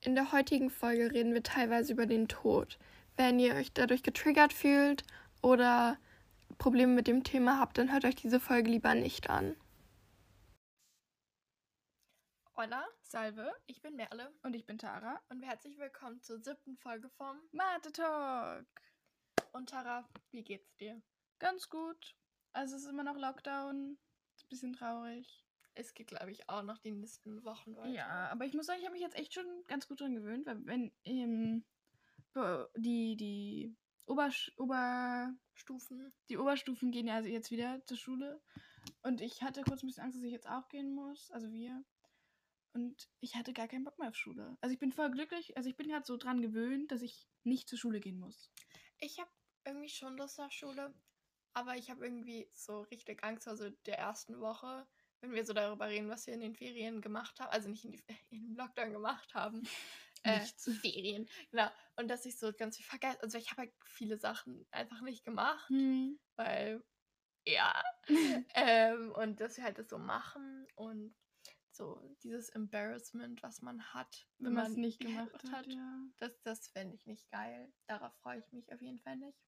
In der heutigen Folge reden wir teilweise über den Tod. Wenn ihr euch dadurch getriggert fühlt oder Probleme mit dem Thema habt, dann hört euch diese Folge lieber nicht an. Hola, Salve ich bin Merle und ich bin Tara. und herzlich willkommen zur siebten Folge vom Mathe Talk. Und Tara, wie geht's dir? Ganz gut. Also es ist immer noch Lockdown. Ist ein bisschen traurig. Es geht, glaube ich, auch noch die nächsten Wochen weiter. Ja, aber ich muss sagen, ich habe mich jetzt echt schon ganz gut dran gewöhnt, weil wenn ähm, die die Obersch Ober Stufen. die Oberstufen gehen ja also jetzt wieder zur Schule und ich hatte kurz ein bisschen Angst, dass ich jetzt auch gehen muss, also wir. Und ich hatte gar keinen Bock mehr auf Schule. Also ich bin voll glücklich, also ich bin gerade so dran gewöhnt, dass ich nicht zur Schule gehen muss. Ich habe irgendwie schon Lust auf Schule, aber ich habe irgendwie so richtig Angst vor so der ersten Woche, wenn wir so darüber reden, was wir in den Ferien gemacht haben. Also nicht in, die, in dem Lockdown gemacht haben. Äh, Nichts. Ferien, genau. Und dass ich so ganz viel vergesse. Also ich habe halt viele Sachen einfach nicht gemacht, Hm. weil, ja. ähm, und dass wir halt das so machen und so dieses Embarrassment, was man hat, Wenn man es nicht gemacht Hälfte hat, ja. Das, das fände ich nicht geil. Darauf freue ich mich auf jeden Fall nicht.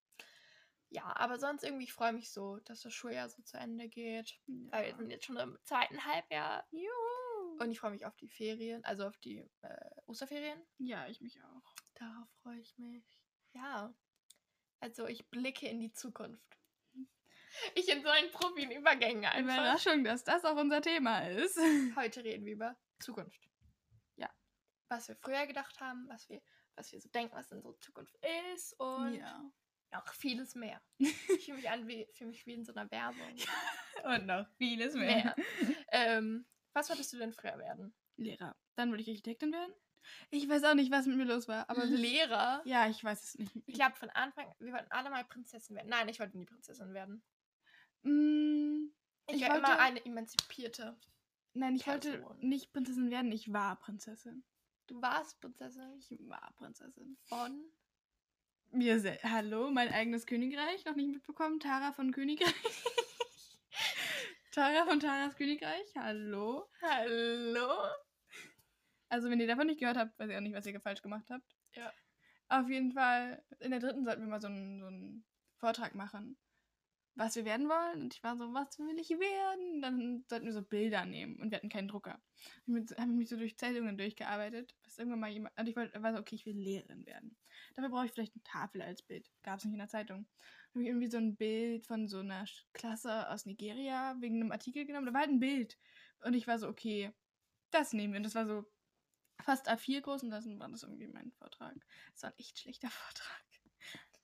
Ja, aber sonst irgendwie, ich freue mich so, dass das Schuljahr so zu Ende geht. Weil wir sind jetzt schon im zweiten Halbjahr. Juhu. Und ich freue mich auf die Ferien, also auf die äh, Osterferien. ja, ich mich auch. Darauf freue ich mich. Ja. Also ich blicke in die Zukunft. Ich in so einen Profi-Übergängen einfach. Überraschung, dass das auch unser Thema ist. Heute reden wir über Zukunft. Ja. Was wir früher gedacht haben, was wir, was wir so denken, was in so Zukunft ist und ja. Noch vieles mehr. Ich fühle mich an wie, fühle mich wie in so einer Werbung. Und noch vieles Mehr. ähm, was wolltest du denn früher werden? Lehrer. Dann würde ich Architektin werden. Ich weiß auch nicht, was mit mir los war, aber Lehrer? ja, ich weiß es nicht. Ich glaube von Anfang, wir wollten alle mal Prinzessin werden. Nein, ich wollte nie Prinzessin werden. Mm, Ich, Ich war immer wollte- eine emanzipierte. nein, ich wollte Person. nicht Prinzessin werden, ich war Prinzessin. Du warst Prinzessin Ich war Prinzessin. von. Mir Hallo, mein eigenes Königreich, noch nicht mitbekommen. Tara von Königreich. Tara von Taras Königreich, hallo. Hallo? Also, wenn ihr davon nicht gehört habt, weiß ich auch nicht, was ihr falsch gemacht habt. Ja. Auf jeden Fall, in der dritten sollten wir mal so einen, so einen Vortrag machen, was wir werden wollen. Und ich war so, was will ich werden? Dann sollten wir so Bilder nehmen und wir hatten keinen Drucker. Mit, habe mich so durch Zeitungen durchgearbeitet, bis irgendwann mal jemand, und ich war so, okay, ich will Lehrerin werden. Dafür brauche ich vielleicht eine Tafel als Bild. Gab es nicht in der Zeitung. Dann habe ich irgendwie so ein Bild von so einer Klasse aus Nigeria wegen einem Artikel genommen. Da war halt ein Bild. Und ich war so, okay, das nehmen wir. Und das war so fast A4 groß und dann war das irgendwie mein Vortrag. Das war ein echt schlechter Vortrag.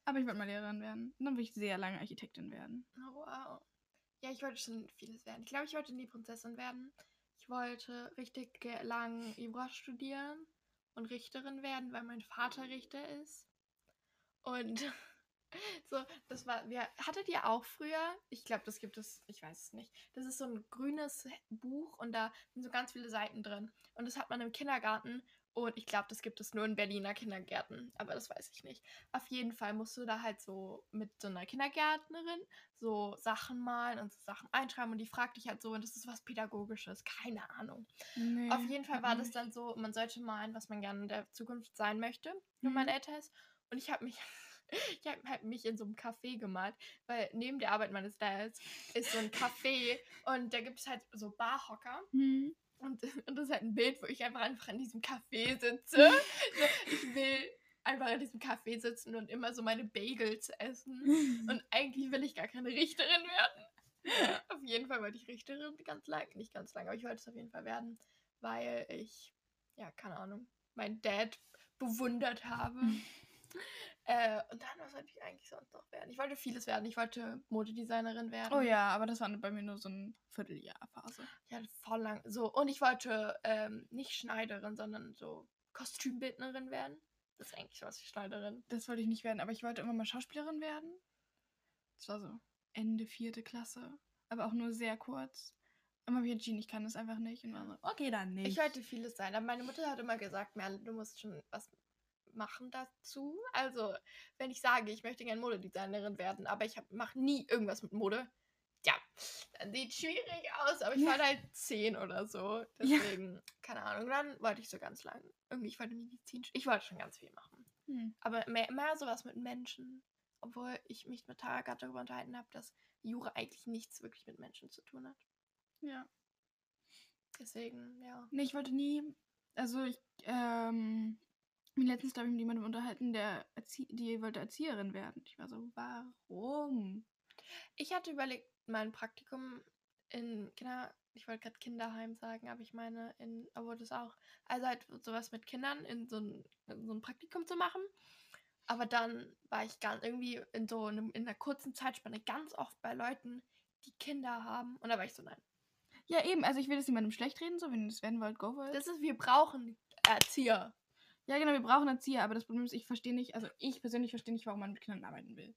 Aber ich wollte mal Lehrerin werden. Und dann will ich sehr lange Architektin werden. Oh, wow. Ja, ich wollte schon vieles werden. Ich glaube, ich wollte nie Prinzessin werden. Ich wollte richtig lang Jura studieren und Richterin werden, weil mein Vater Richter ist. Und so, das war, wir, hattet ihr auch früher, ich glaube, das gibt es, ich weiß es nicht, das ist so ein grünes Buch und da sind so ganz viele Seiten drin. Und das hat man im Kindergarten und ich glaube, das gibt es nur in Berliner Kindergärten, aber das weiß ich nicht. Auf jeden Fall musst du da halt so mit so einer Kindergärtnerin so Sachen malen und so Sachen einschreiben und die fragt dich halt so und das ist was Pädagogisches, keine Ahnung. Nee, Auf jeden Fall war man das nicht. dann so, man sollte malen, was man gerne in der Zukunft sein möchte, wenn Mhm. man älter ist. Und ich habe mich, ich habe halt mich in so einem Café gemalt, weil neben der Arbeit meines Dads ist so ein Café und da gibt es halt so Barhocker. Hm. Und, und das ist halt ein Bild, wo ich einfach einfach in diesem Café sitze. ich will einfach in diesem Café sitzen und immer so meine Bagels essen. Und eigentlich will ich gar keine Richterin werden. Auf jeden Fall wollte ich Richterin ganz lang, nicht ganz lange, aber ich wollte es auf jeden Fall werden, weil ich, ja, keine Ahnung, meinen Dad bewundert habe. äh, und dann, was wollte ich eigentlich sonst noch werden? Ich wollte vieles werden. Ich wollte Modedesignerin werden. Oh ja, aber das war bei mir nur so ein Vierteljahr-Phase. Ich hatte voll lang. So, und ich wollte ähm, nicht Schneiderin, sondern so Kostümbildnerin werden. Das ist eigentlich was wie Schneiderin. Das wollte ich nicht werden, aber ich wollte immer mal Schauspielerin werden. Das war so Ende vierte Klasse. Aber auch nur sehr kurz. Immer wieder, Jean, ich kann das einfach nicht. Und war so, okay, dann nicht. Ich wollte vieles sein, aber meine Mutter hat immer gesagt, Merle, du musst schon was machen dazu. Also, wenn ich sage, ich möchte gerne Modedesignerin werden, aber ich mache nie irgendwas mit Mode, ja, das sieht schwierig aus, aber ich Ja. war halt zehn oder so. Deswegen, keine Ahnung. Dann wollte ich so ganz lang. Irgendwie, ich wollte Medizin. Ich wollte schon ganz viel machen. Hm. Aber mehr, mehr sowas mit Menschen. Obwohl ich mich mit Tara gerade darüber unterhalten habe, dass Jura eigentlich nichts wirklich mit Menschen zu tun hat. Ja. Deswegen, ja. Nee, ich wollte nie. Also ich, ähm, letztens, glaube ich, mit jemandem unterhalten, der Erzie die wollte Erzieherin werden. Ich war so, warum? Ich hatte überlegt, mein Praktikum in Kinder, ich wollte gerade Kinderheim sagen, aber ich meine in, obwohl das auch, also halt sowas mit Kindern in so ein, in so ein Praktikum zu machen. Aber dann war ich ganz irgendwie in so einem, in einer kurzen Zeitspanne ganz oft bei Leuten, die Kinder haben. Und da war ich so, nein. Ja, eben, also ich will das niemandem schlecht reden, so, wenn ihr das werden wollt, go for it. Das ist, wir brauchen Erzieher. Ja, genau, wir brauchen Erzieher, aber das Problem ist, ich verstehe nicht, also ich persönlich verstehe nicht, warum man mit Kindern arbeiten will.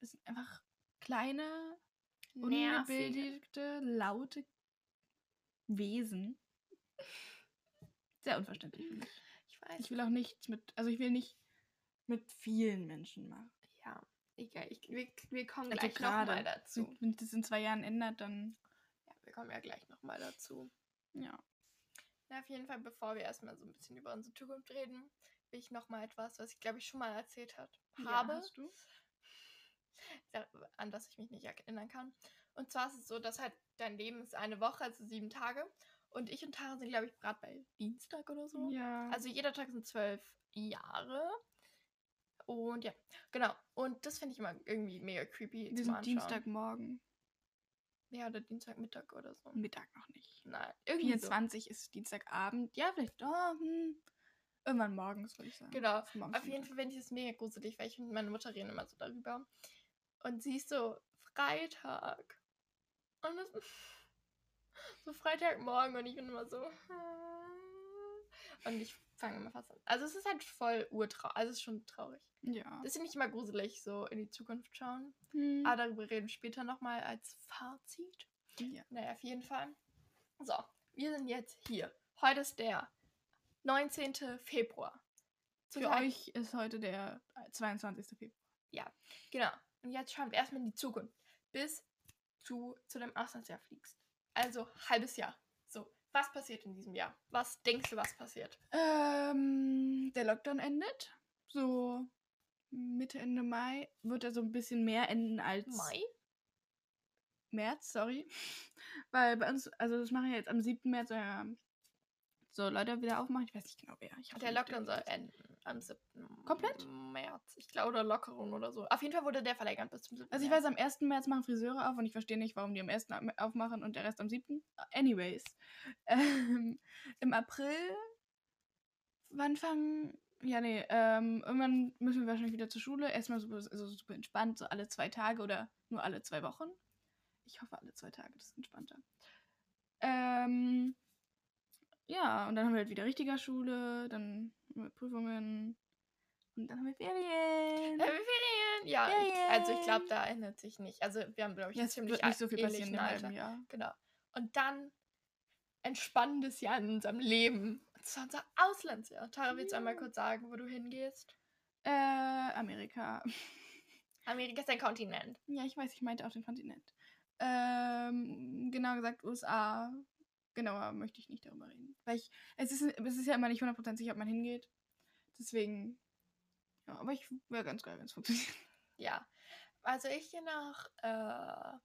Das sind einfach kleine, ungebildete, laute Wesen. Sehr unverständlich für mich. Ich weiß. Ich will auch nichts mit, also ich will nicht mit vielen Menschen machen. ja, egal. Ich, wir, wir kommen Also gleich gerade, nochmal dazu. Wenn sich das in zwei Jahren ändert, dann, Ja, wir kommen ja gleich nochmal dazu. ja. Na, auf jeden Fall, bevor wir erstmal so ein bisschen über unsere Zukunft reden, will ich nochmal etwas, was ich glaube ich schon mal erzählt hat, habe, Ja, hast du? an das ich mich nicht erinnern kann. Und zwar ist es so, dass halt dein Leben ist eine Woche, also sieben Tage. Und ich und Tara sind, glaube ich, gerade bei Dienstag oder so. Ja. Also jeder Tag sind zwölf Jahre. Und ja, genau. Und das finde ich immer irgendwie mega creepy wir zum sind Anschauen. Dienstagmorgen. Ja, oder Dienstagmittag oder so. Mittag noch nicht. Nein, irgendwie so. 24 ist Dienstagabend. Ja, vielleicht. Oh, hm. Irgendwann morgens, würde ich sagen. Genau. Auf jeden. Fall finde ich es mega gruselig, weil ich und meine Mutter reden immer so darüber. Und sie ist so Freitag. Und das so Freitagmorgen und ich bin immer so. Und ich fange immer fast an. Also es ist halt voll urtraurig. Also es ist schon traurig. Ja. Das finde ich immer gruselig, so in die Zukunft schauen. Hm. Aber darüber reden wir später nochmal als Fazit. ja. Naja, auf jeden Fall. So, wir sind jetzt hier. Heute ist der 19. Februar. Zu Für euch ist heute der 22. Februar. Genau. Und jetzt schauen wir erstmal in die Zukunft. Bis du zu deinem Auslandsjahr fliegst. Also halbes Jahr. Was passiert in diesem Jahr? Was denkst du, was passiert? Ähm, der Lockdown endet. So Mitte, Ende Mai. Wird er so ein bisschen mehr enden als Mai? März, sorry. Weil bei uns, also das machen ja jetzt am 7. März äh, so Leute wieder aufmachen. Ich weiß nicht genau wer. Der Lockdown soll enden am 7. Komplett? März. Ich glaube, oder Lockerung oder so. Auf jeden Fall wurde der verlängert bis zum 7. Also ich weiß, am 1. März machen Friseure auf und ich verstehe nicht, warum die am 1. am- aufmachen und der Rest am 7. Anyways. Ähm, Im April, wann fangen... Ja, nee, ähm, irgendwann müssen wir wahrscheinlich wieder zur Schule. Erstmal super, also super entspannt, so alle zwei Tage oder nur alle zwei Wochen. Ich hoffe alle zwei Tage, das ist entspannter. Ähm, ja, und dann haben wir halt wieder richtiger Schule, dann haben wir Prüfungen und dann haben wir Ferien. Äh, Ferien! Ja, Ich, also ich glaube, da ändert sich nicht. Also wir haben, glaube ich, Ja, es ziemlich wird nicht so viel passieren im Alter. Jahr. Genau. Und dann ein spannendes Jahr in unserem Leben. Und zwar unser Auslandsjahr. Tara, willst du einmal kurz sagen, wo du hingehst? Äh, Amerika. Amerika ist ein Kontinent. Ja, ich weiß, ich meinte auch den Kontinent. Ähm, genau gesagt USA. Genauer möchte ich nicht darüber reden. Weil ich, es ist, es ist ja immer nicht 100% sicher, ob man hingeht. Deswegen, ja, aber ich wäre ganz geil, wenn es funktioniert. Ja. Also ich gehe nach, äh,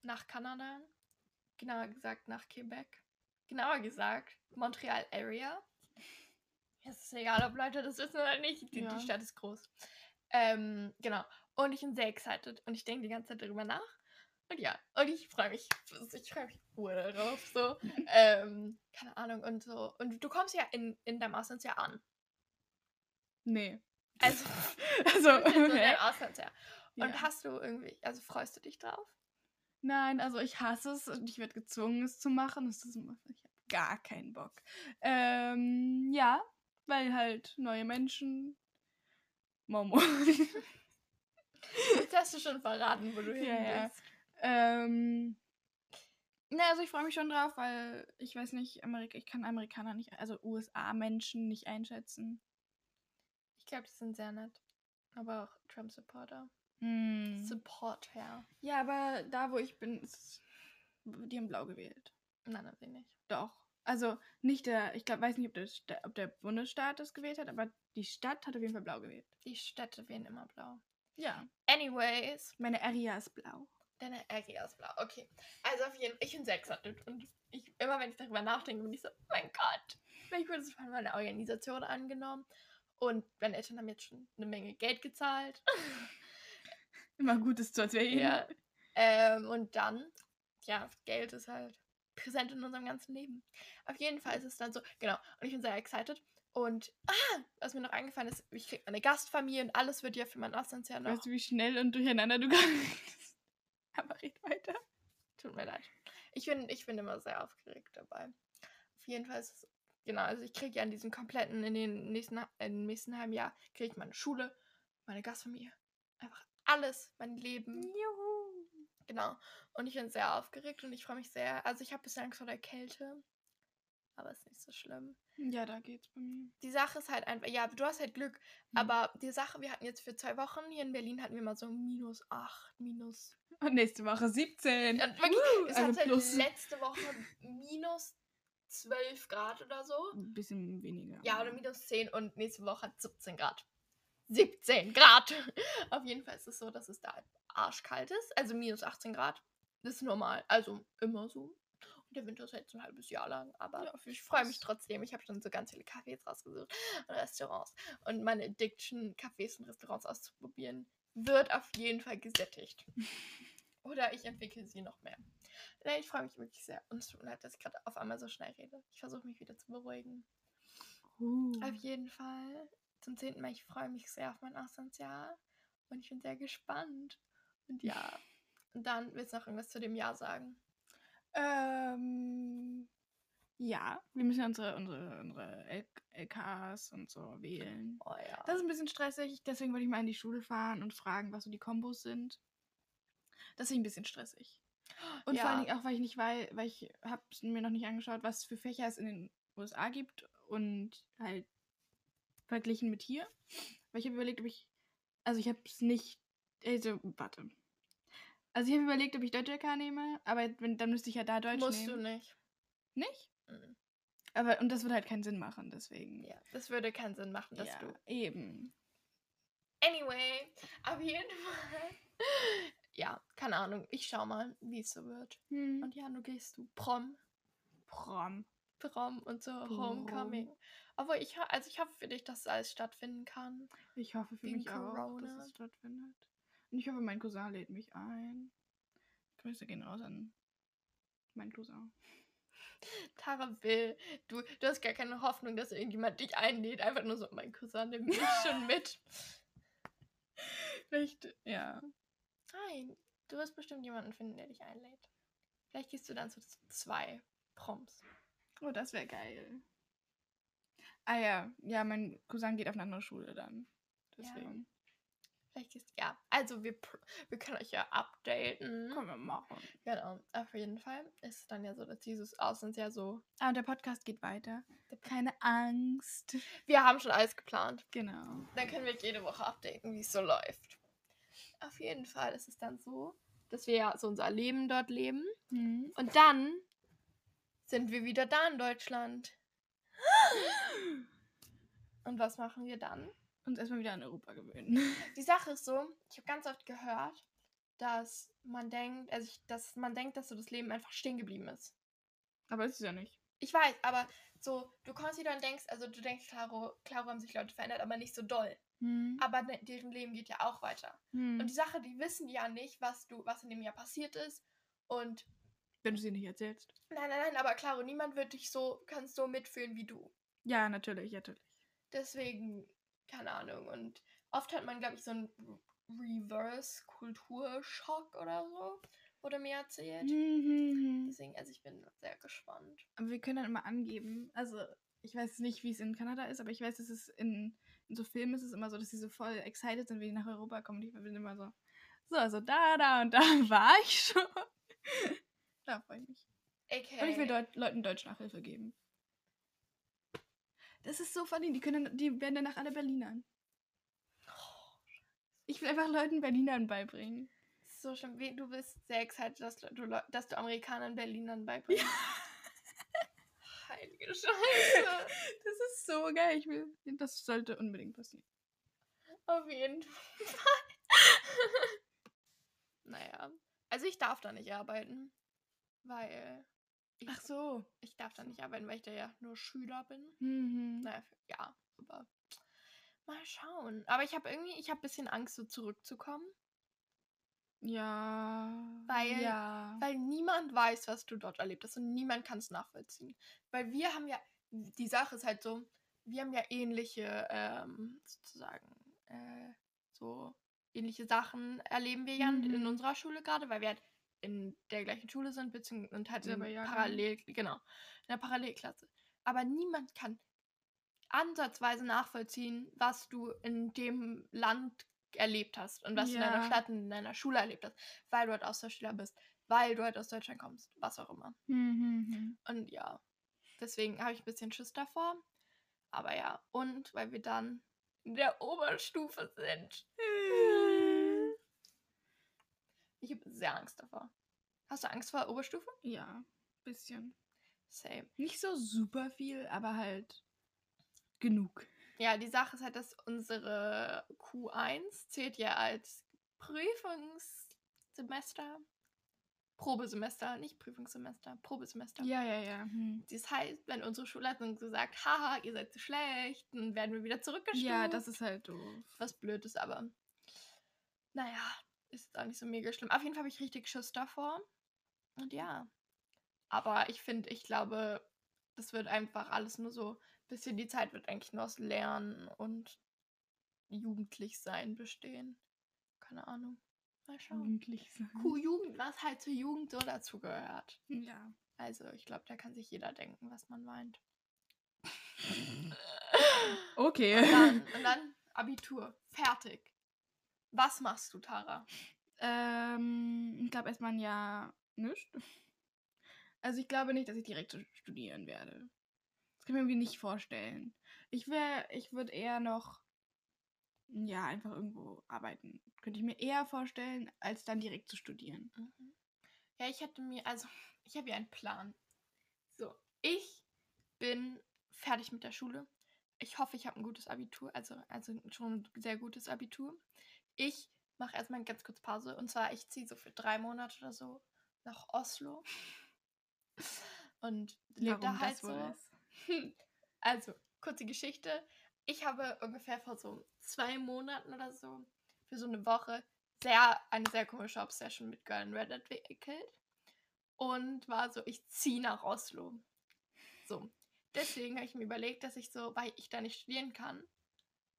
nach Kanada. Genauer gesagt nach Quebec. Genauer gesagt Montreal Area. Es ist egal, ob Leute das wissen oder nicht. Die, Ja. die Stadt ist groß. Ähm, genau. Und ich bin sehr excited. Und ich denke die ganze Zeit darüber nach. Und ja, und ich freue mich. Ich freue mich ur darauf. So. ähm, keine Ahnung. Und so. Und du kommst ja in, in deinem Auslandsjahr an. Nee. Also, Also, in so hä? deinem Auslandsjahr. Und Ja. hast du irgendwie, also freust du dich drauf? Nein, also ich hasse es und ich werde gezwungen, es zu machen. Das ist, ich habe gar keinen Bock. Ähm, ja, weil halt neue Menschen. Momo. Jetzt hast du schon verraten, wo du hin Ja, ja. Ähm, ne, also ich freue mich schon drauf, weil ich weiß nicht, Amerika, ich kann Amerikaner nicht, also USA-Menschen nicht einschätzen. Ich glaube, die sind sehr nett. Aber auch Trump-Supporter. Hm. Support her. Ja, aber da, wo ich bin, ist, die haben blau gewählt. Nein, haben sie nicht. Doch. Also nicht der, ich glaube, weiß nicht, ob der, Sta- ob der Bundesstaat das gewählt hat, aber die Stadt hat auf jeden Fall blau gewählt. Die Städte wählen immer blau. Ja. Anyways, Meine Area ist blau. Deine Area ist blau. Okay. Also auf jeden Fall, ich bin sehr excited. Und ich, immer wenn ich darüber nachdenke, bin ich so, oh mein Gott, vielleicht wurde von meiner Organisation angenommen. Und meine Eltern haben jetzt schon eine Menge Geld gezahlt. Immer Gutes zu erzählen. Ja. Ähm, und dann, ja, Geld ist halt präsent in unserem ganzen Leben. Auf jeden Fall ist es dann so, genau. Und ich bin sehr excited. Und, ah, was mir noch eingefallen ist, ich krieg eine Gastfamilie und alles wird ja für mein Auslandsjahr noch. Weißt du, wie schnell und durcheinander du gerade redest? Aber red weiter. Tut mir leid. Ich bin, ich bin immer sehr aufgeregt dabei. Auf jeden Fall ist es, genau, also ich kriege ja in diesem kompletten, in den nächsten, im nächsten halben Jahr, kriege ich meine Schule, meine Gastfamilie, einfach alles, mein Leben. Juhu. Genau. Und ich bin sehr aufgeregt und ich freue mich sehr. Also ich habe bisschen Angst vor der Kälte. Aber ist nicht so schlimm. Ja, da geht's bei mir. Die Sache ist halt einfach, ja, du hast halt Glück. Mhm. Aber die Sache, wir hatten jetzt für zwei Wochen, hier in Berlin hatten wir mal so minus 8, minus. Und nächste Woche 17. Und wirklich, Woo, es also hat halt plus. letzte Woche minus 12 Grad oder so. Ein bisschen weniger. Ja, oder minus 10 und nächste Woche hat 17 Grad. 17 Grad! Auf jeden Fall ist es so, dass es da halt arschkalt ist. Also minus 18 Grad. Das ist normal. Also immer so. Der Winter ist jetzt ein halbes Jahr lang. Aber Ja, ich freue mich trotzdem. Ich habe schon so ganz viele Cafés rausgesucht und Restaurants. Und meine Addiction, Cafés und Restaurants auszuprobieren, wird auf jeden Fall gesättigt. Oder ich entwickle sie noch mehr. Nein, ich freue mich wirklich sehr. Und es tut mir leid, dass ich gerade auf einmal so schnell rede. Ich versuche mich wieder zu beruhigen. Uh. Auf jeden Fall zum 10. Mai. Ich freue mich sehr auf mein Auslandsjahr. Und ich bin sehr gespannt. Und ja, und dann willst du noch irgendwas zu dem Jahr sagen? Ähm, ja, wir müssen ja unsere, unsere, unsere LKs und so wählen. Oh ja. Das ist ein bisschen stressig, deswegen wollte ich mal in die Schule fahren und fragen, was so die Kombos sind. Das ist ein bisschen stressig. Und vor allen Ja. Dingen auch, weil ich nicht weiß, weil ich habe mir noch nicht angeschaut, was für Fächer es in den USA gibt und halt verglichen mit hier. Weil ich habe überlegt, ob ich, also ich habe es nicht, also warte. Also ich habe überlegt, ob ich Deutsch LK nehme, aber wenn, dann müsste ich ja da Deutsch Musst nehmen. du nicht. Nicht? Mhm. Aber, und das würde halt keinen Sinn machen, deswegen. Ja, das würde keinen Sinn machen, dass ja, du. eben. Anyway, auf jeden Fall. Ja, keine Ahnung. Ich schau mal, wie es so wird. Hm. Und ja, du gehst du Prom, Prom. Prom und so Prom. Homecoming. Obwohl ich, also ich hoffe für dich, dass alles stattfinden kann. Ich hoffe für Wegen mich auch, Corona. dass es stattfindet. Und ich hoffe, mein Cousin lädt mich ein. Grüße gehen raus an meinen Cousin. Tara will, du, du hast gar keine Hoffnung, dass irgendjemand dich einlädt. Einfach nur so, mein Cousin nimmt mich schon mit. Vielleicht, ja. Nein, du wirst bestimmt jemanden finden, der dich einlädt. Vielleicht gehst du dann zu zwei Proms. Oh, das wäre geil. Ah ja, ja, mein Cousin geht auf eine andere Schule dann. Deswegen. Vielleicht gehst ja, also wir, wir können euch ja updaten. Können wir machen. Genau, auf jeden Fall ist es dann ja so, dass dieses Auslandsjahr so. Ah, und der Podcast geht weiter. Keine Angst. Wir haben schon alles geplant. Genau. Dann können wir jede Woche updaten, wie es so läuft. Auf jeden Fall ist es dann so, dass wir ja so unser Leben dort leben. Hm. Und dann sind wir wieder da in Deutschland. Und was machen wir dann? Uns erstmal wieder an Europa gewöhnen. Die Sache ist so, ich habe ganz oft gehört, dass man denkt, also ich, dass man denkt, dass so das Leben einfach stehen geblieben ist. Aber ist es ja nicht. Ich weiß, aber so, du kommst wieder und denkst, also du denkst, klaro, klaro haben sich Leute verändert, aber nicht so doll. Hm. Aber deren Leben geht ja auch weiter. Hm. Und die Sache, die wissen ja nicht, was du, was in dem Jahr passiert ist. Und Wenn du sie nicht erzählst. nein, nein, nein, aber klaro, niemand wird dich so, kann so mitfühlen wie du. Ja, natürlich, natürlich. Deswegen, keine Ahnung. Und oft hat man, glaube ich, so einen Reverse-Kulturschock oder so. Wurde mir erzählt. Mhm. Deswegen, also ich bin sehr gespannt. Aber wir können dann immer angeben. Also, ich weiß nicht, wie es in Kanada ist, aber ich weiß, dass es in, in so Filmen ist es immer so, dass sie so voll excited sind, wenn die nach Europa kommen. Ich bin immer so, so, also da, da und da war ich schon. da freue ich mich. Okay. Und ich will Deut Leuten Deutsch Nachhilfe geben. Das ist so funny, die können, die werden danach alle Berlinern. Ich will einfach Leuten Berlinern beibringen. So schlimm. Wie- Du bist sehr excited, dass du, dass du Amerikanern Berlinern beibringst. Heilige Scheiße. Das ist so geil. Ich will, das sollte unbedingt passieren. Auf jeden Fall. naja. Also ich darf da nicht arbeiten. Weil ich, Ach so. ich darf da nicht arbeiten, weil ich da ja nur Schüler bin. Mhm. Naja, ja, aber mal schauen. Aber ich habe irgendwie, ich habe ein bisschen Angst, so zurückzukommen. Ja. Weil- Ja. Weil niemand weiß, was du dort erlebt hast und niemand kann es nachvollziehen. Weil wir haben ja, die Sache ist halt so, wir haben ja ähnliche, ähm, sozusagen, äh, so ähnliche Sachen erleben wir ja in- in Mhm. unserer Schule gerade, weil wir halt in der gleichen Schule sind, beziehungsweise und halt in. Parallel, genau, in der Parallelklasse. Aber niemand kann ansatzweise nachvollziehen, was du in dem Land erlebt hast und was du in deiner Ja. Stadt und in deiner Schule erlebt hast, weil du halt Austauschschüler bist, weil du halt aus Deutschland kommst, was auch immer. Mhm. Und ja, deswegen habe ich ein bisschen Schiss davor. Aber ja, und weil wir dann in der Oberstufe sind. Ich habe sehr Angst davor. Hast du Angst vor Oberstufe? Ja, bisschen. Same. Nicht so super viel, aber halt genug. Ja, die Sache ist halt, dass unsere Q1 zählt ja als Prüfungssemester. Probesemester, nicht Prüfungssemester, Probesemester. Ja, ja, ja. Hm. Das heißt, wenn unsere Schulleitung so sagt, haha, ihr seid zu schlecht, dann werden wir wieder zurückgestuft. Ja, das ist halt doof. was blöd ist, aber naja, ist jetzt auch nicht so mega schlimm. Auf jeden Fall habe ich richtig Schiss davor. Und ja. Aber ich finde, ich glaube, das wird einfach alles nur so, bisschen die Zeit wird eigentlich nur aus Lernen und jugendlich sein bestehen. Keine Ahnung. Mal schauen. Jugendlich sein. Q-Jugend, was halt zur Jugend so dazugehört. Ja. Also, ich glaube, da kann sich jeder denken, was man meint. Okay. Und dann, und dann Abitur. Fertig. Was machst du, Tara? ähm, ich glaube erstmal ein Jahr nicht. Also ich glaube nicht, dass ich direkt studieren werde. Das kann ich mir irgendwie nicht vorstellen. Ich wäre, ich würde eher noch, ja, einfach irgendwo arbeiten. Könnte ich mir eher vorstellen, als dann direkt zu studieren. Mhm. Ja, ich hätte mir, also, ich habe ja einen Plan. So, ich bin fertig mit der Schule. Ich hoffe, ich habe ein gutes Abitur, also, also schon ein sehr gutes Abitur. Ich mache erstmal eine ganz kurz Pause. Und zwar, ich ziehe so für drei Monate oder so nach Oslo. Und lebe da halt so. Also, kurze Geschichte. Ich habe ungefähr vor so zwei Monaten oder so für so eine Woche sehr, eine sehr komische Obsession mit Girl in Red entwickelt. Und war so, ich ziehe nach Oslo. So. Deswegen habe ich mir überlegt, dass ich so, weil ich da nicht studieren kann,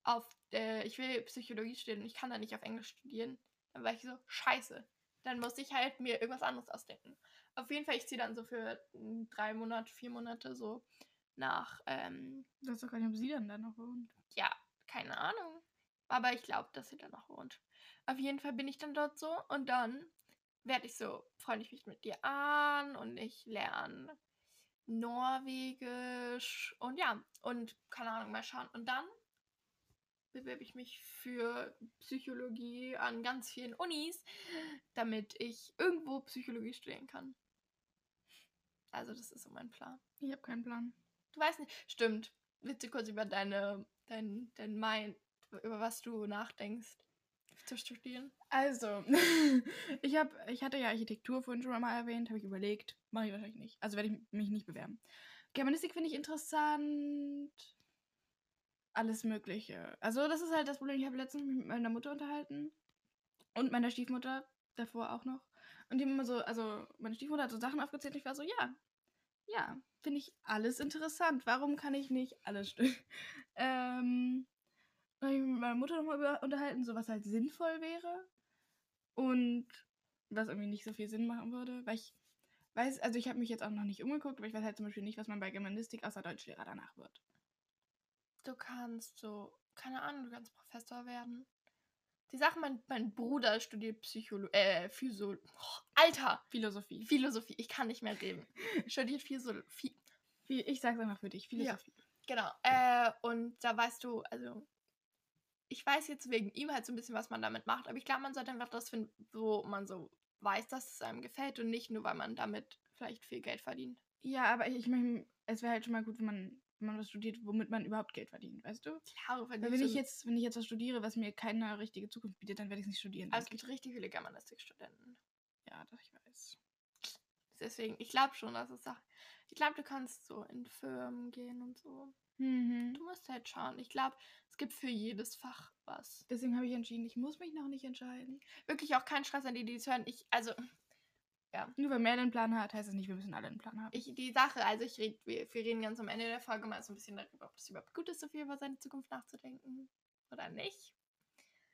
auf, äh, ich will Psychologie studieren und ich kann da nicht auf Englisch studieren. Dann war ich so, scheiße. Dann muss ich halt mir irgendwas anderes ausdenken. Auf jeden Fall, ich ziehe dann so für mm, drei Monate, vier Monate so nach, ähm, Du hast doch gar nicht, ob sie dann da noch wohnt. ja, keine Ahnung. Aber ich glaube, dass sie da noch wohnt. Auf jeden Fall bin ich dann dort so und dann werde ich so, freue ich mich mit dir an und ich lerne Norwegisch und ja, und keine Ahnung, mal schauen. Und dann bewerbe ich mich für Psychologie an ganz vielen Unis, damit ich irgendwo Psychologie studieren kann. Also das ist so mein Plan. Ich habe keinen Plan. Du weißt nicht. Stimmt. Willst du kurz über deine, dein, dein Mind, über was du nachdenkst, zu studieren? Also, ich, hab, ich hatte ja Architektur vorhin schon mal erwähnt, habe ich überlegt. Mache ich wahrscheinlich nicht. Also werde ich mich nicht bewerben. Germanistik finde ich interessant. Alles Mögliche. Also, das ist halt das Problem. Ich habe letztens mich mit meiner Mutter unterhalten. Und meiner Stiefmutter davor auch noch. Und die haben immer so, also meine Stiefmutter hat so Sachen aufgezählt und ich war so, ja, ja, finde ich alles interessant. Warum kann ich nicht alles studieren? ähm, dann habe ich mich mit meiner Mutter nochmal unterhalten, so was halt sinnvoll wäre. Und was irgendwie nicht so viel Sinn machen würde. Weil ich weiß, also ich habe mich jetzt auch noch nicht umgeguckt, aber ich weiß halt zum Beispiel nicht, was man bei Germanistik außer Deutschlehrer danach wird. Du kannst so, keine Ahnung, du kannst Professor werden. Die Sache, mein, mein Bruder studiert Psychologie, äh, Physio... Oh, Alter! Philosophie. Philosophie, ich kann nicht mehr reden. studiert Philosophie. Phi- Ich sag's einfach für dich, Philosophie. Genau. Äh, und da weißt du, also ich weiß jetzt wegen ihm halt so ein bisschen, was man damit macht, aber ich glaube, man sollte einfach das finden, wo man so weiß, dass es einem gefällt und nicht nur, weil man damit vielleicht viel Geld verdient. Ja, aber ich meine, es wäre halt schon mal gut, wenn man, wenn man was studiert, womit man überhaupt Geld verdient, weißt du? Klar, Weil wenn ich jetzt, wenn ich jetzt was studiere, was mir keine richtige Zukunft bietet, dann werde ich es nicht studieren. Also es gibt richtig viele Germanistikstudenten. Ja, das ich weiß. Deswegen, ich glaube schon, dass es Sachen. Ich glaube, du kannst so in Firmen gehen und so. Mhm. Du musst halt schauen. Ich glaube, es gibt für jedes Fach was. Deswegen habe ich entschieden, ich muss mich noch nicht entscheiden. Wirklich auch kein Stress an die, die es hören. Ich, also, Nur weil mehr den Plan hat, heißt es nicht, wir müssen alle einen Plan haben. ich, die Sache, also ich red, wir, wir reden ganz am Ende der Folge mal so ein bisschen darüber, ob es überhaupt gut ist, so viel über seine Zukunft nachzudenken oder nicht.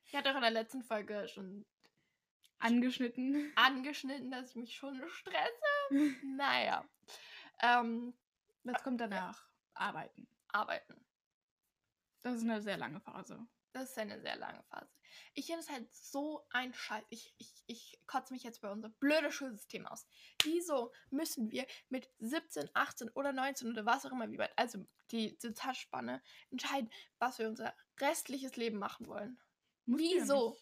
Ich hatte auch in der letzten Folge schon Angeschnitten. angeschnitten, dass ich mich schon stresse. Naja. Ähm, Was kommt danach? Arbeiten. arbeiten. Das ist eine sehr lange Phase. Das ist eine sehr lange Phase. Ich finde es halt so ein Scheiß. Ich, ich, ich kotze mich jetzt bei unserem blöden Schulsystem aus. Wieso müssen wir mit 17, 18 oder 19 oder was auch immer, wie weit, also die, die Zeitspanne, entscheiden, was wir unser restliches Leben machen wollen? Musst du ja Wieso?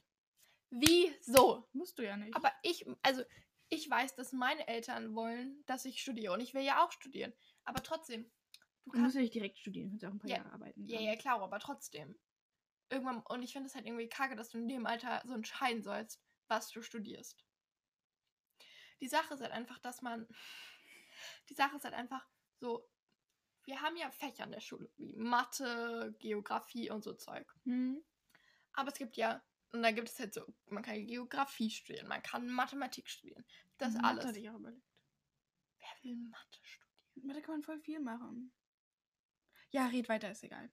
Wieso? Musst du ja nicht. Aber ich, also ich weiß, dass meine Eltern wollen, dass ich studiere und ich will ja auch studieren. Aber trotzdem, du du musst kannst. ja nicht direkt studieren, du kannst ja auch ein paar Ja, Jahre arbeiten. Ja, dann. ja, klar, aber trotzdem. Irgendwann, und ich finde es halt irgendwie kacke, dass du in dem Alter so entscheiden sollst, was du studierst. Die Sache ist halt einfach, dass man. Die Sache ist halt einfach so. Wir haben ja Fächer in der Schule, wie Mathe, Geografie und so Zeug. Mhm. Aber es gibt ja, und da gibt es halt so, man kann Geografie studieren, man kann Mathematik studieren. Das Mathe alles. hatte ich auch überlegt. Wer will Mathe studieren? Mathe kann man voll viel machen. Ja, red weiter, ist egal.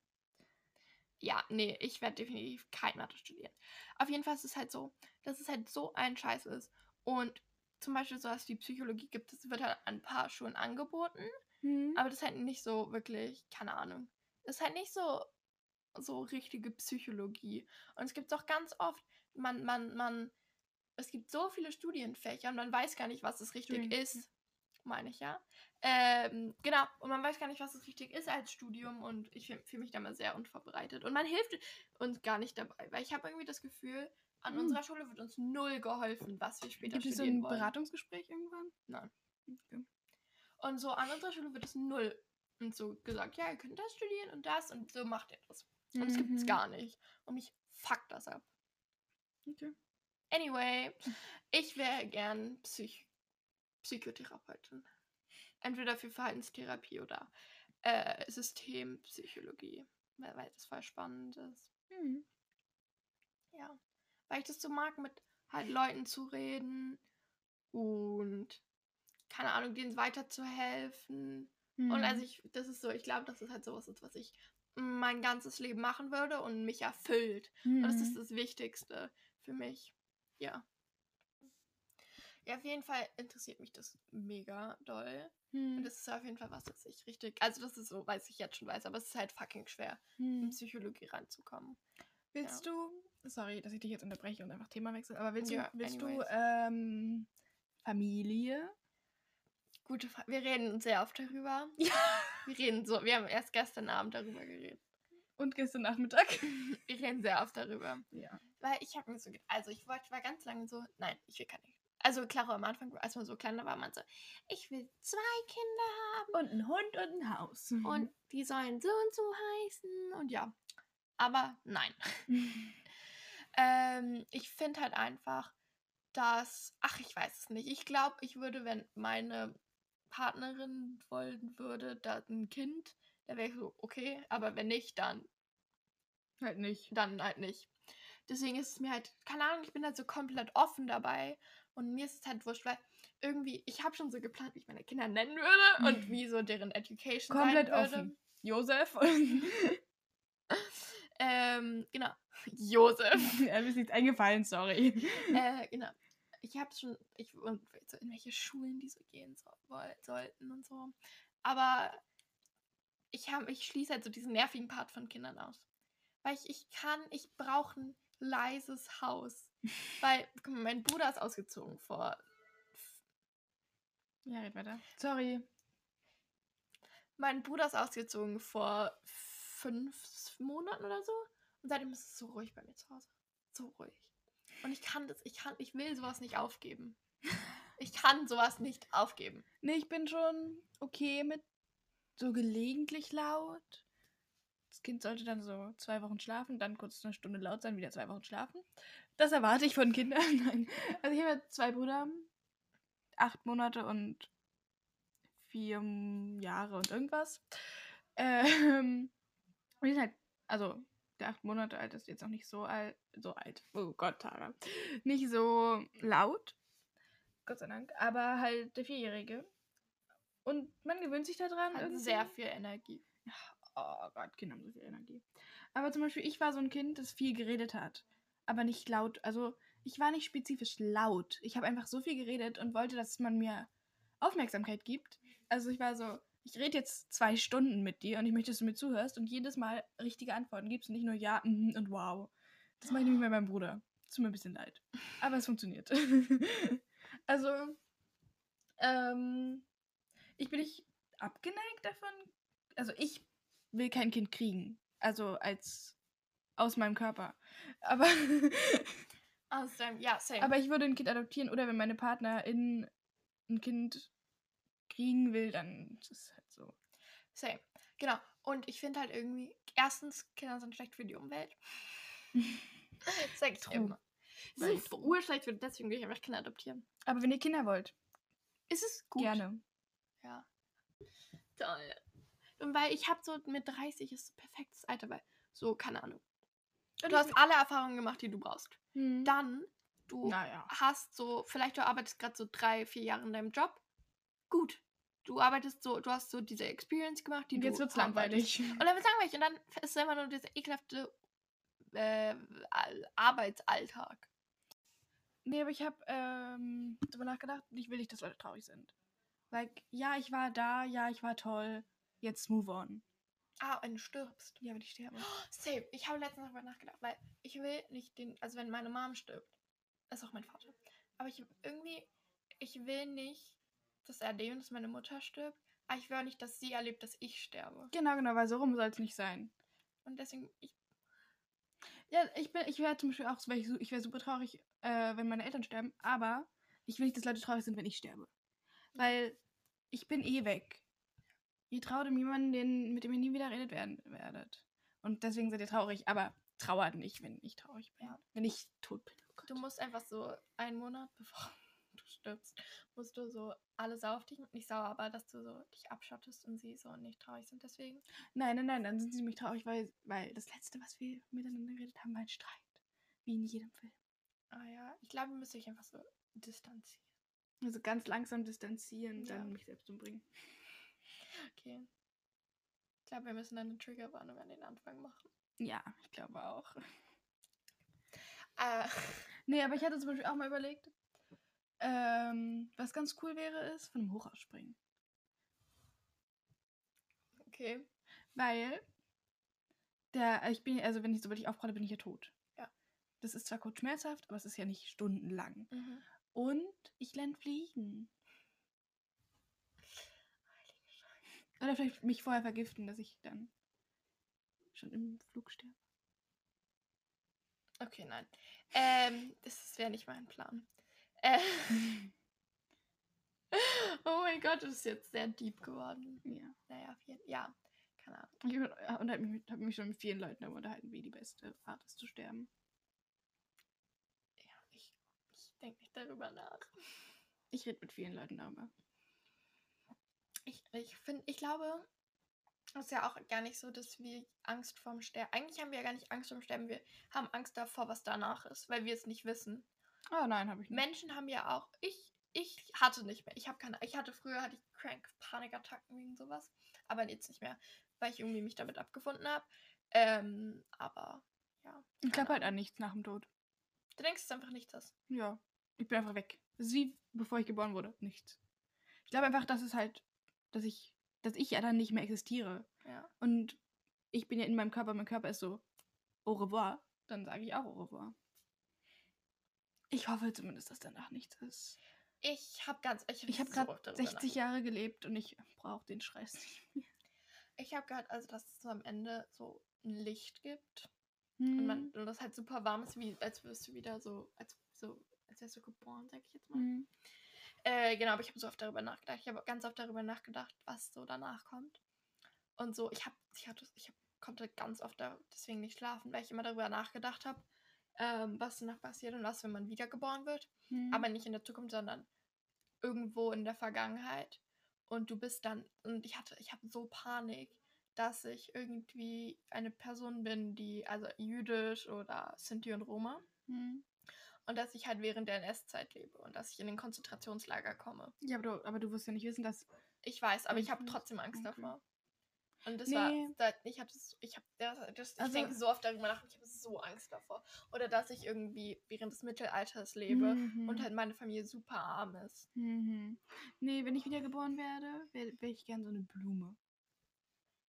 Ja, nee, ich werde definitiv kein Mathe studieren. Auf jeden Fall ist es halt so, dass es halt so ein Scheiß ist. Und zum Beispiel sowas wie Psychologie gibt es, wird halt an ein paar Schulen angeboten, Mhm. aber das ist halt nicht so wirklich, keine Ahnung. Das ist halt nicht so, so richtige Psychologie. Und es gibt auch ganz oft, man, man, man, es gibt so viele Studienfächer und man weiß gar nicht, was es richtig Studien- ist. Meine ich, ja. Ähm, genau, und man weiß gar nicht, was es richtig ist als Studium und ich fühle fühl mich da mal sehr unvorbereitet. Und man hilft uns gar nicht dabei, weil ich habe irgendwie das Gefühl, an Hm. unserer Schule wird uns null geholfen, was wir später Gibt es so studieren ein. Beratungsgespräch irgendwann? Nein. Okay. Und so an unserer Schule wird es null und so gesagt, ja, ihr könnt das studieren und das und so macht ihr das. Und es gibt es Mhm. gar nicht. Und mich fuckt das ab. Okay. Anyway, ich wäre gern Psych Psychotherapeutin. Entweder für Verhaltenstherapie oder äh, Systempsychologie. Weil, das voll spannend ist. Mhm. Ja. Weil ich das so mag, mit halt Leuten zu reden und keine Ahnung, denen weiterzuhelfen. Und Mhm. also ich, das ist so, ich glaube, das ist halt sowas, ist, was ich mein ganzes Leben machen würde und mich erfüllt. Und das ist Mhm. das Wichtigste für mich. Ja. Ja, auf jeden Fall interessiert mich das mega doll. Und Mhm. das ist auf jeden Fall was, das ich richtig. Also, das ist so, weiß ich jetzt schon weiß, aber es ist halt fucking schwer, in Mhm. Psychologie ranzukommen. Willst du, sorry, dass ich dich jetzt unterbreche und einfach Thema wechsle, aber willst Ja, du, willst du ähm, Familie? Gute Frage. Wir reden sehr oft darüber. Ja. Wir reden so, wir haben erst gestern Abend darüber geredet. Und gestern Nachmittag? Wir reden sehr oft darüber. Ja. Weil ich habe mir so, also ich wollte, war ganz lange so, nein, ich will keine. Also klar, am Anfang, als man so kleiner war, man so, ich will zwei Kinder haben Und ein Hund und ein Haus. und die sollen so und so heißen und ja. Aber nein. Ähm, ich finde halt einfach, dass, ach, ich weiß es nicht. Ich glaube, ich würde, wenn meine Partnerin wollen würde, da ein Kind, dann wäre ich so, okay, aber wenn nicht, dann, halt nicht. dann halt nicht. Deswegen ist es mir halt, keine Ahnung, ich bin halt so komplett offen dabei und mir ist es halt wurscht, weil irgendwie, ich habe schon so geplant, wie ich meine Kinder nennen würde und wie so deren Education Komplett sein würde. offen. Josef. Ähm, genau. Josef. ja, mir ist nichts eingefallen, sorry. äh, genau. Ich habe schon, ich und so in welche Schulen die so gehen so, sollten und so. Aber ich habe, ich schließe halt so diesen nervigen Part von Kindern aus. Weil ich, ich kann, ich brauche ein leises Haus. Weil, guck mal, mein Bruder ist ausgezogen vor. Ja, red weiter. Sorry. Mein Bruder ist ausgezogen vor fünf Monaten oder so. Und seitdem ist es so ruhig bei mir zu Hause. So ruhig. Und ich kann das, ich kann, ich will sowas nicht aufgeben. Ich kann sowas nicht aufgeben. Nee, ich bin schon okay mit so gelegentlich laut. Das Kind sollte dann so zwei Wochen schlafen, dann kurz eine Stunde laut sein, wieder zwei Wochen schlafen. Das erwarte ich von Kindern. Nein. Also ich habe ja zwei Brüder, acht Monate und vier Jahre und irgendwas. Ähm, und die sind halt, also der acht Monate alt ist jetzt noch nicht so alt, so alt, oh Gott, Tara, nicht so laut, Gott sei Dank, aber halt der Vierjährige. Und man gewöhnt sich daran Hat irgendwie. sehr viel Energie. Oh Gott, Kinder haben so viel Energie. Aber zum Beispiel, ich war so ein Kind, das viel geredet hat. Aber nicht laut. Also, ich war nicht spezifisch laut. Ich habe einfach so viel geredet und wollte, dass man mir Aufmerksamkeit gibt. Also, ich war so, ich rede jetzt zwei Stunden mit dir und ich möchte, dass du mir zuhörst und jedes Mal richtige Antworten gibst und nicht nur ja mhm und wow. Das mache ich nämlich bei meinem Bruder. Tut mir ein bisschen leid. Aber es funktioniert. also, ähm, ich bin nicht abgeneigt davon. Also, ich will kein Kind kriegen. Also als aus meinem Körper. Aber, deinem, ja, same. aber ich würde ein Kind adoptieren oder wenn meine Partnerin ein Kind kriegen will, dann ist es halt so. Same. Genau. Und ich finde halt irgendwie, erstens, Kinder sind schlecht für die Umwelt. Sag ich immer. Sie sind urschlecht für, deswegen will ich einfach Kinder adoptieren. Aber wenn ihr Kinder wollt, Ist es gut? gerne. Ja. Toll. Und weil ich habe so mit 30 ist so perfektes Alter, weil so, keine Ahnung. Du hast alle Erfahrungen gemacht, die du brauchst. Hm. Dann, du Naja. hast so, vielleicht du arbeitest gerade so drei, vier Jahre in deinem Job. Gut. Du arbeitest so, du hast so diese Experience gemacht, die Und du jetzt wird's langweilig. Und dann wird's langweilig. Und dann ist es immer nur dieser ekelhafte äh, Al- Arbeitsalltag. Nee, aber ich habe ähm, darüber nachgedacht ich will nicht, dass Leute traurig sind. Like, ja, ich war da, ja, ich war toll. Jetzt move on. Ah, wenn du stirbst. Ja, wenn ich sterbe. Safe. Ich habe letztens darüber nachgedacht, weil ich will nicht den, also wenn meine Mom stirbt, ist auch mein Vater. Aber ich irgendwie, ich will nicht, dass er erleben, dass meine Mutter stirbt. Aber ich will auch nicht, dass sie erlebt, dass ich sterbe. Genau, genau, weil so rum soll es nicht sein. Und deswegen, ich, Ja, ich bin, ich wäre zum Beispiel auch, ich, ich wäre super traurig, äh, wenn meine Eltern sterben, aber ich will nicht, dass Leute traurig sind, wenn ich sterbe. Weil ich bin eh weg. Ihr traut um jemanden, den, mit dem ihr nie wieder redet werden werdet. Und deswegen seid ihr traurig, aber trauert nicht, wenn ich traurig bin. Ja. Wenn ich tot bin. Oh du musst einfach so einen Monat, bevor du stirbst, musst du so alle sauer auf dich, nicht sauer, aber dass du so dich abschottest und sie so nicht traurig sind. Deswegen, Nein, nein, nein, dann sind sie nämlich traurig, weil, weil das Letzte, was wir miteinander geredet haben, war ein Streit. Wie in jedem Film. ah ja, ich glaube, ihr müsst euch einfach so distanzieren. Also ganz langsam distanzieren, Ja. dann mich selbst umbringen. Okay. Ich glaube, wir müssen eine Triggerwarnung an den Anfang machen. Ja, ich glaube auch. Äh, Nee, aber ich hatte zum Beispiel auch mal überlegt, ähm, was ganz cool wäre, ist von einem Hochhaus springen. okay. Weil der, ich bin, also wenn ich, sobald ich aufpralle, bin ich ja tot. Ja. Das ist zwar kurz schmerzhaft, aber es ist ja nicht stundenlang. Mhm. Und ich lerne fliegen. Oder vielleicht mich vorher vergiften, dass ich dann schon im Flug sterbe. Okay, nein. Ähm, das wäre nicht mein Plan. Äh, oh mein Gott, das ist jetzt sehr deep geworden. ja. Naja, viel, ja, keine Ahnung. Ich habe mich, hab mich schon mit vielen Leuten darüber unterhalten, wie die beste Art ist zu sterben. Ja, ich, ich denke nicht darüber nach. Ich rede mit vielen Leuten darüber. Ich, ich finde, ich glaube, es ist ja auch gar nicht so, dass wir Angst vorm Sterben. Eigentlich haben wir ja gar nicht Angst vorm Sterben. Wir haben Angst davor, was danach ist, weil wir es nicht wissen. Oh nein, habe ich nicht. Menschen haben ja auch. Ich, ich hatte nicht mehr. Ich habe keine. Ich hatte früher hatte ich crank Panikattacken wegen sowas, aber jetzt nicht mehr, weil ich irgendwie mich damit abgefunden habe. Ähm, aber ja. ich glaube halt an nichts nach dem Tod. Du denkst es einfach nicht, dass. Ja. Ich bin einfach weg. Das ist wie bevor ich geboren wurde. Nichts. Ich glaube einfach, dass es halt, dass ich, dass ich ja dann nicht mehr existiere. Ja. Und ich bin ja in meinem Körper, mein Körper ist so au revoir. Dann sage ich auch au revoir. Ich hoffe zumindest, dass danach nichts ist. Ich habe ganz. Ich, Ich habe so gerade oft darüber 60 Jahre gelebt und ich brauche den Scheiß nicht mehr. Ich habe gehört, also dass es so am Ende so ein Licht gibt. Und, Mhm. man, und das halt super warm ist, wie als wirst du wieder so, als so, als wärst du geboren, sag ich jetzt mal. Mhm. Äh, genau, aber ich habe so oft darüber nachgedacht. Ich habe ganz oft darüber nachgedacht, was so danach kommt. Und so, ich habe, ich hatte, ich hab, konnte ganz oft da deswegen nicht schlafen, weil ich immer darüber nachgedacht habe, ähm, was danach passiert und was, wenn man wiedergeboren wird. Mhm. Aber nicht in der Zukunft, sondern irgendwo in der Vergangenheit. Und du bist dann, und ich hatte, ich habe so Panik, dass ich irgendwie eine Person bin, die, also jüdisch oder Sinti und Roma. Mhm. Und dass ich halt während der NS-Zeit lebe und dass ich in den Konzentrationslager komme. Ja, aber du, aber du wirst ja nicht wissen, dass. Ich weiß, aber ich habe trotzdem Angst Okay. davor. Und das Nee. war, da, ich habe, das, das, ich Also- denke so oft darüber nach, ich habe so Angst davor. Oder dass ich irgendwie während des Mittelalters lebe Mhm. und halt meine Familie super arm ist. Mhm. Nee, wenn ich wiedergeboren werde, wäre wär ich gern so eine Blume.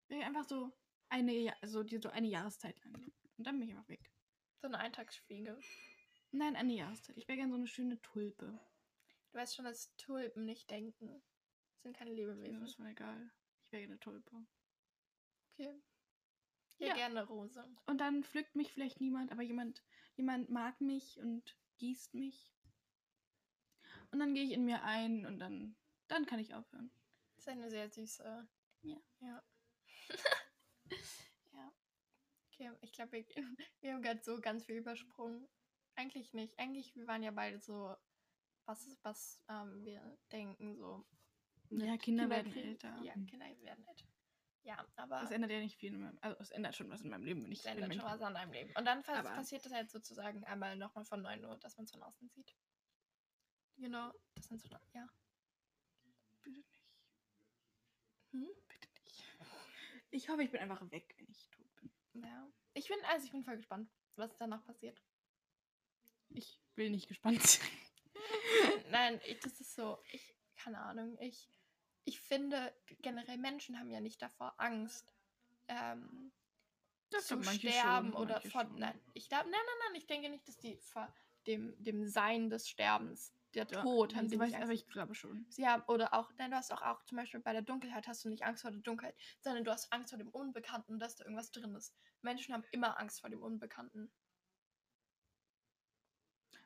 Wäre einfach so eine, so, die so eine Jahreszeit lang. Und dann bin ich einfach weg. So eine Eintagsfliege. Nein, eine Jahreszeit. Ich wäre gern so eine schöne Tulpe. Du weißt schon, dass Tulpen nicht denken. Das sind keine Mir Lebewesen. ist voll egal. Ich wäre eine Tulpe. Okay. Ja, Ja. gerne Rose. Und dann pflückt mich vielleicht niemand, aber jemand, jemand mag mich und gießt mich. Und dann gehe ich in mir ein und dann, dann kann ich aufhören. Das ist eine sehr süße. Ja. Ja. ja. Okay, ich glaube, wir, wir haben gerade so ganz viel übersprungen. Eigentlich nicht. Eigentlich, wir waren ja beide so, was, was ähm, wir denken, so. Ja, Kinder werden kriegen- älter. Ja, Mhm. Kinder werden älter. Ja, aber Das ändert ja nicht viel in meinem, also es ändert schon was in meinem Leben, wenn ich es ändert schon was an deinem Leben. Und dann Aber- passiert das halt sozusagen einmal nochmal von 9 Uhr, dass man es von außen sieht. Genau, das sind so, ja. Bitte nicht. Hm? Bitte nicht. Ich hoffe, ich bin einfach weg, wenn ich tot bin. Ja. Ich bin, also ich bin voll gespannt, was danach passiert. Ich will nicht gespannt sein. Nein, ich, das ist so, ich, keine Ahnung, ich, ich finde, generell Menschen haben ja nicht davor Angst, ähm, Das zu sterben schon, oder von, nein, ich glaube, nein, nein, nein, ich denke nicht, dass die vor dem, dem Sein des Sterbens, der Ja, Tod, haben sie du nicht Angst. aber ich glaube schon. Sie haben, oder auch, nein, du hast auch, auch zum Beispiel bei der Dunkelheit hast du nicht Angst vor der Dunkelheit, sondern du hast Angst vor dem Unbekannten, dass da irgendwas drin ist. Menschen haben immer Angst vor dem Unbekannten.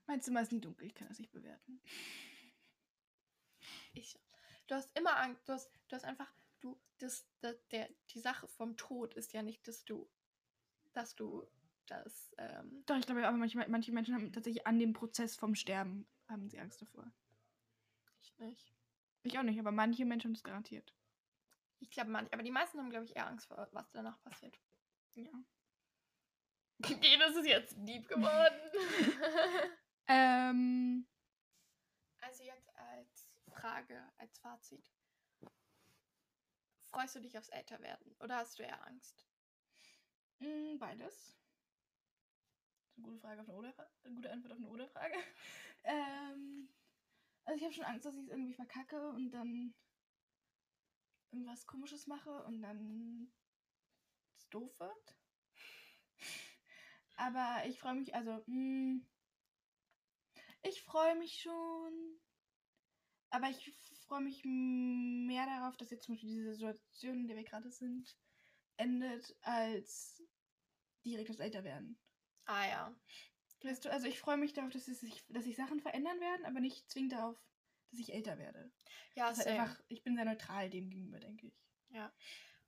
Mein Zimmer ist nie dunkel, ich kann das nicht bewerten. Ich, du hast immer Angst, du hast, du hast einfach, du, das, das, der, die Sache vom Tod ist ja nicht, dass du, dass du das, ähm, Doch, ich glaube aber manche, manche Menschen haben tatsächlich an dem Prozess vom Sterben haben sie Angst davor. ich nicht. Ich auch nicht, aber manche Menschen haben das garantiert. Ich glaube manch, aber die meisten haben, glaube ich, eher Angst vor, was danach passiert. Ja. Okay, das ist jetzt deep geworden. Ähm, also jetzt als Frage, als Fazit. Freust du dich aufs Älterwerden oder hast du eher Angst? mh, beides. Das ist eine gute Frage auf eine Oder eine gute Antwort auf eine Oder-Frage. ähm, also ich habe schon Angst, dass ich es irgendwie verkacke und dann irgendwas komisches mache und dann es doof wird. Aber ich freue mich, also, mh, ich freue mich schon. Aber ich freue mich mehr darauf, dass jetzt zum Beispiel diese Situation, in der wir gerade sind, endet, als direkt das Älterwerden. Ah ja. Weißt du, also ich freue mich darauf, dass, es sich, dass sich Sachen verändern werden, aber nicht zwingend darauf, dass ich älter werde. Ja, Das ist same. einfach, ich bin sehr neutral dem gegenüber, denke ich.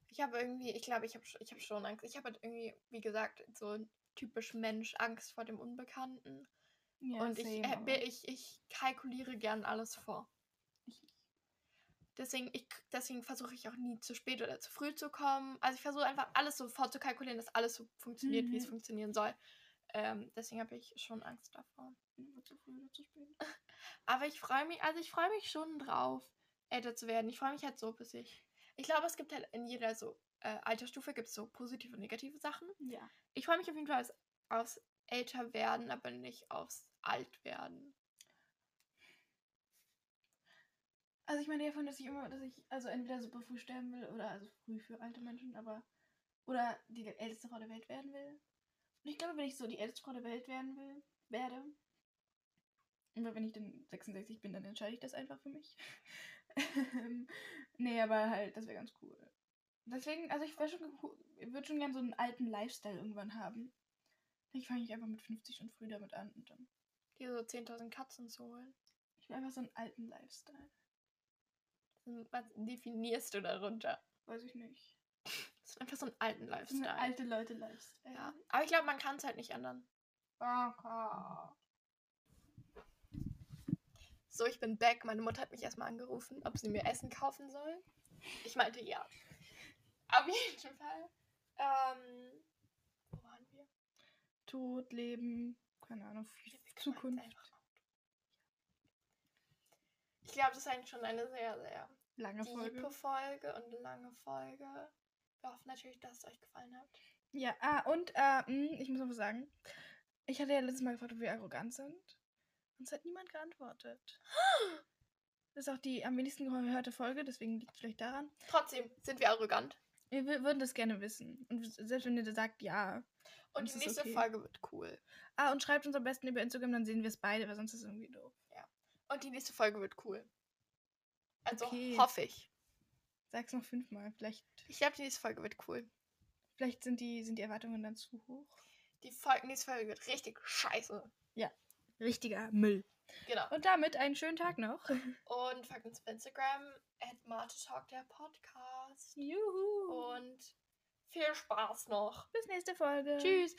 Ich habe irgendwie, ich glaube, ich habe ich hab schon Angst. Ich habe halt irgendwie, wie gesagt, so typisch Mensch Angst vor dem Unbekannten. Ja, und ich, äh, ich, ich kalkuliere gern alles vor. Deswegen, ich, deswegen versuche ich auch nie zu spät oder zu früh zu kommen. Also ich versuche einfach alles so vorzukalkulieren, dass alles so funktioniert, wie es Mhm. funktionieren soll. Ähm, deswegen habe ich schon Angst davor. Zu früh oder zu spät. Aber ich freue mich, also ich freue mich schon drauf, älter zu werden. Ich freue mich halt so, bis ich. Ich glaube, es gibt halt in jeder so äh, Altersstufe gibt es so positive und negative Sachen. Ja. Ich freue mich auf jeden Fall aufs, aufs älter werden, aber nicht aufs alt werden. Also ich meine davon, dass ich immer, dass ich also entweder super früh sterben will oder also früh für alte Menschen, aber oder die älteste Frau der Welt werden will. Und ich glaube, wenn ich so die älteste Frau der Welt werden will, werde, und wenn ich dann 66 bin, dann entscheide ich das einfach für mich. Nee, aber halt, das wäre ganz cool. Deswegen, also ich wäre schon, würde schon gern so einen alten Lifestyle irgendwann haben. Ich fange ich einfach mit 50 und früh damit an und dann. Dir so 10.000 Katzen zu holen. Ich will einfach so einen alten Lifestyle. Was definierst du darunter? Weiß ich nicht. Das ist einfach so einen alten So eine Lifestyle. alte Leute-Lifestyle. ja. Aber ich glaube, man kann es halt nicht ändern. Okay. So, ich bin back. Meine Mutter hat mich erstmal angerufen, ob sie mir Essen kaufen soll. Ich meinte ja. Auf jeden Fall. Ähm, wo waren wir? Tod, Leben, keine Ahnung, können Zukunft. Ich glaube, das ist eigentlich schon eine sehr, sehr Lange Folge. Folge und lange Folge. Wir hoffen natürlich, dass es euch gefallen hat. Ja, ah, und äh, mh, ich muss noch was sagen. Ich hatte ja letztes Mal gefragt, ob wir arrogant sind. Und es hat niemand geantwortet. Das ist auch die am wenigsten gehörte Folge, deswegen liegt es vielleicht daran. Trotzdem sind wir arrogant. Wir wü- würden das gerne wissen. Und selbst wenn ihr sagt, ja. Und Das die nächste okay. Folge wird cool. Ah, und schreibt uns am besten über Instagram, dann sehen wir es beide, weil sonst ist es irgendwie doof. Und die nächste Folge wird cool. Also Okay. hoffe ich. Sag's noch fünfmal. Vielleicht, Ich glaube, die nächste Folge wird cool. vielleicht sind, die, sind die Erwartungen dann zu hoch. Die Folge, nächste Folge wird richtig scheiße. Richtiger Müll. Genau. Und damit einen schönen Tag noch. Und folgt uns auf Instagram, at Talk der Podcast. Juhu. Und viel Spaß noch. bis nächste Folge. Tschüss.